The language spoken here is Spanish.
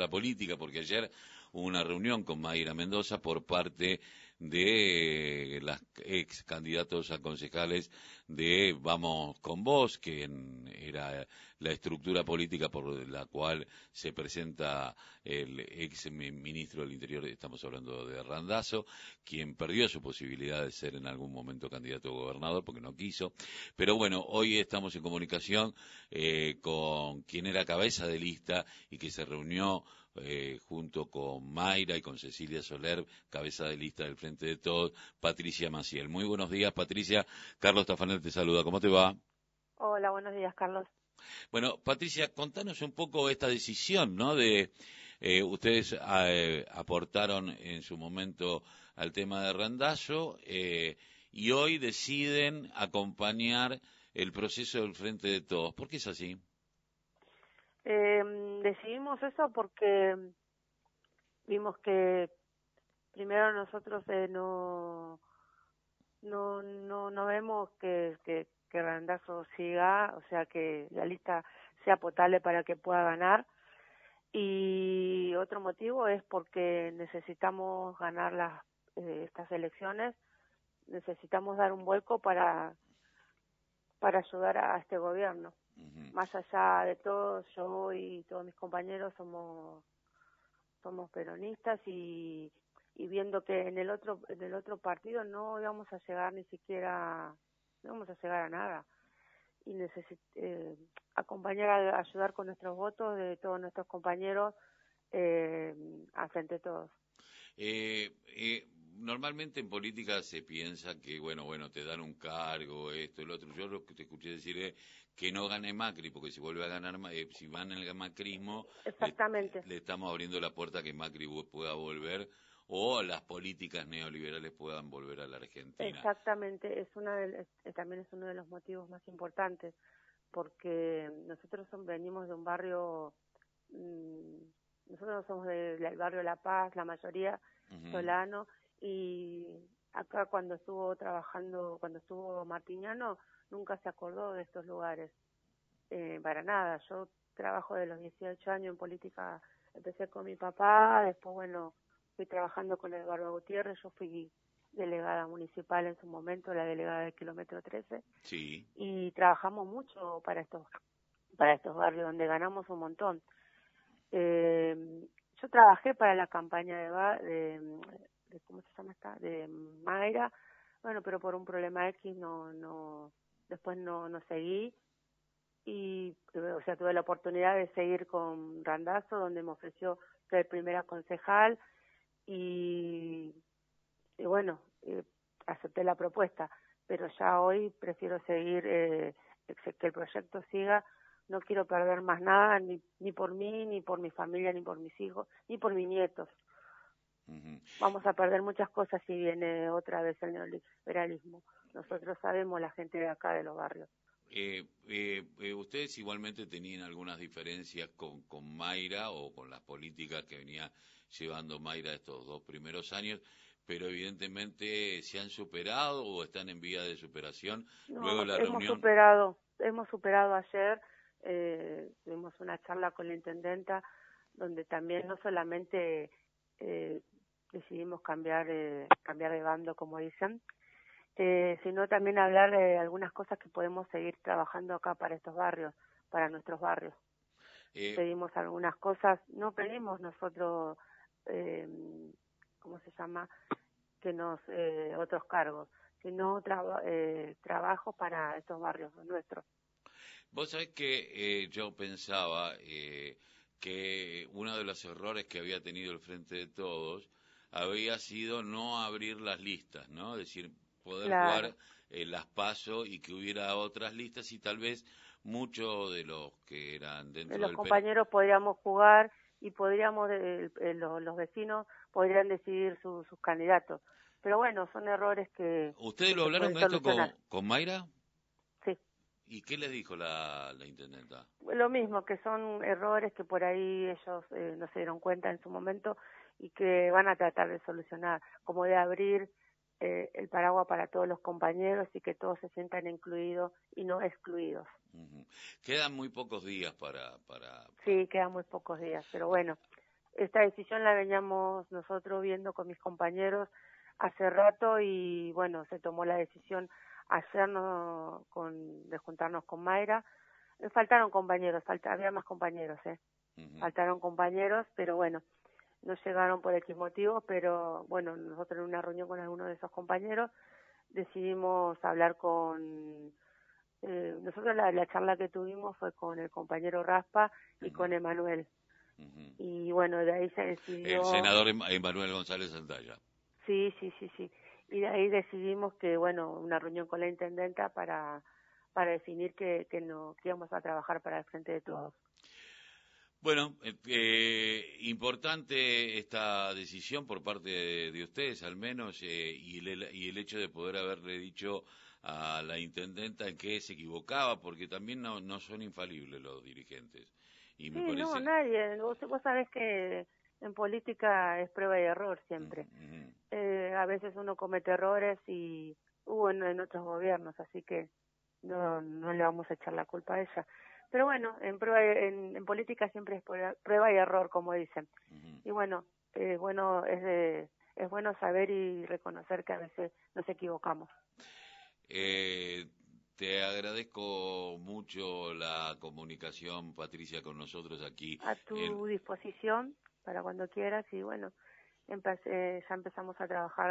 la política, porque ayer una reunión con Mayra Mendoza por parte de las ex candidatos a concejales de Vamos con Vos, que era la estructura política por la cual se presenta el ex ministro del Interior, estamos hablando de Randazo, quien perdió su posibilidad de ser en algún momento candidato a gobernador porque no quiso. Pero bueno, hoy estamos en comunicación eh, con quien era cabeza de lista y que se reunió eh, junto con Mayra y con Cecilia Soler, cabeza de lista del Frente de Todos, Patricia Maciel. Muy buenos días, Patricia. Carlos Tafanel te saluda. ¿Cómo te va? Hola, buenos días, Carlos. Bueno, Patricia, contanos un poco esta decisión, ¿no? De eh, ustedes eh, aportaron en su momento al tema de Randazo y hoy deciden acompañar el proceso del Frente de Todos. ¿Por qué es así? Eh, decidimos eso porque vimos que primero nosotros eh, no, no, no, no vemos que, que, que Randazo siga, o sea, que la lista sea potable para que pueda ganar. Y otro motivo es porque necesitamos ganar las, eh, estas elecciones, necesitamos dar un vuelco para, para ayudar a este gobierno. Más allá de todo, yo y todos mis compañeros somos somos peronistas y, y viendo que en el otro en el otro partido no íbamos a llegar ni siquiera no íbamos a llegar a nada. Y necesit eh, acompañar a ayudar con nuestros votos de todos nuestros compañeros eh, a frente de todos. Eh, eh normalmente en política se piensa que, bueno, bueno, te dan un cargo, esto, el otro. Yo lo que te escuché decir es que no gane Macri, porque si vuelve a ganar, eh, si van en el macrismo, Exactamente. Le, estamos abriendo la puerta a que Macri pueda volver o las políticas neoliberales puedan volver a la Argentina. Exactamente, es una también es uno de los motivos más importantes, porque nosotros venimos de un barrio, mm, nosotros somos del barrio La Paz, la mayoría solano, y acá cuando estuvo trabajando, cuando estuvo Martiñano, nunca se acordó de estos lugares, eh, para nada. Yo trabajo de los 18 años en política, empecé con mi papá, después, bueno, fui trabajando con Eduardo Gutiérrez, yo fui delegada municipal en su momento, la delegada del kilómetro 13, sí. y trabajamos mucho para estos para estos barrios donde ganamos un montón. Eh, yo trabajé para la campaña de, de de ¿cómo se llama esta? de Mayra, bueno, pero por un problema X no, no, después no, no seguí y, o sea, tuve la oportunidad de seguir con Randazo, donde me ofreció ser primera concejal y, y bueno, eh, acepté la propuesta, pero ya hoy prefiero seguir, eh, que el proyecto siga, no quiero perder más nada, ni, ni por mí, ni por mi familia, ni por mis hijos, ni por mis nietos. Vamos a perder muchas cosas si viene otra vez el neoliberalismo. Nosotros sabemos la gente de acá de los barrios. Eh, eh, eh, ustedes igualmente tenían algunas diferencias con, con Mayra o con las políticas que venía llevando Mayra estos dos primeros años, pero evidentemente se han superado o están en vía de superación. Luego la hemos superado, hemos superado ayer, eh, tuvimos una charla con la intendenta donde también no solamente eh, decidimos cambiar, eh, cambiar de bando, como dicen, eh, sino también hablar de algunas cosas que podemos seguir trabajando acá para estos barrios, para nuestros barrios. Eh, pedimos algunas cosas, no pedimos nosotros, eh, ¿cómo se llama? Que nos, eh, otros cargos, sino traba, eh, trabajo para estos barrios nuestros. Vos sabés que eh, yo pensaba eh, que uno de los errores que había tenido el Frente de Todos había sido no abrir las listas, ¿no? Es decir, poder jugar eh, las paso y que hubiera otras listas y tal vez muchos de los que eran dentro de los compañeros podríamos jugar y podríamos los, vecinos podrían decidir sus candidatos. Pero bueno son errores que ustedes lo hablaron con esto con, con Mayra ¿Y qué les dijo la, la intendenta? Lo mismo, que son errores que por ahí ellos eh, no se dieron cuenta en su momento y que van a tratar de solucionar, como de abrir eh, el paraguas para todos los compañeros y que todos se sientan incluidos y no excluidos. Quedan muy pocos días para, para, Sí, quedan muy pocos días, pero bueno, esta decisión la veníamos nosotros viendo con mis compañeros hace rato y bueno, se tomó la decisión hacernos con, de juntarnos con Mayra. Faltaron compañeros, falta, había más compañeros, ¿eh? Faltaron compañeros, pero bueno, no llegaron por X motivos, pero bueno, nosotros en una reunión con algunos de esos compañeros decidimos hablar con eh, nosotros la, charla que tuvimos fue con el compañero Raspa y con Emanuel. Y bueno, de ahí se decidió... El senador em-, Emanuel González Santalla. Sí, sí, sí, sí. Y de ahí decidimos que, bueno, una reunión con la intendenta para, para definir que, que, no, que íbamos a trabajar para el frente de todos. Bueno, eh, eh, importante esta decisión por parte de, ustedes, al menos, eh, y, el, y el hecho de poder haberle dicho a la intendenta que se equivocaba, porque también no, no son infalibles los dirigentes. Y sí, no, nadie. Vos, vos sabés que en política es prueba y error siempre. eh, a veces uno comete errores y hubo en, otros gobiernos, así que no, no le vamos a echar la culpa a ella. Pero bueno, en, prueba, en, en política siempre es prueba y error, como dicen. Y bueno, eh, bueno es, de, es bueno saber y reconocer que a veces nos equivocamos. Eh, te agradezco mucho la comunicación, Patricia, con nosotros aquí. A tu disposición para cuando quieras y bueno, empecé, ya empezamos a trabajar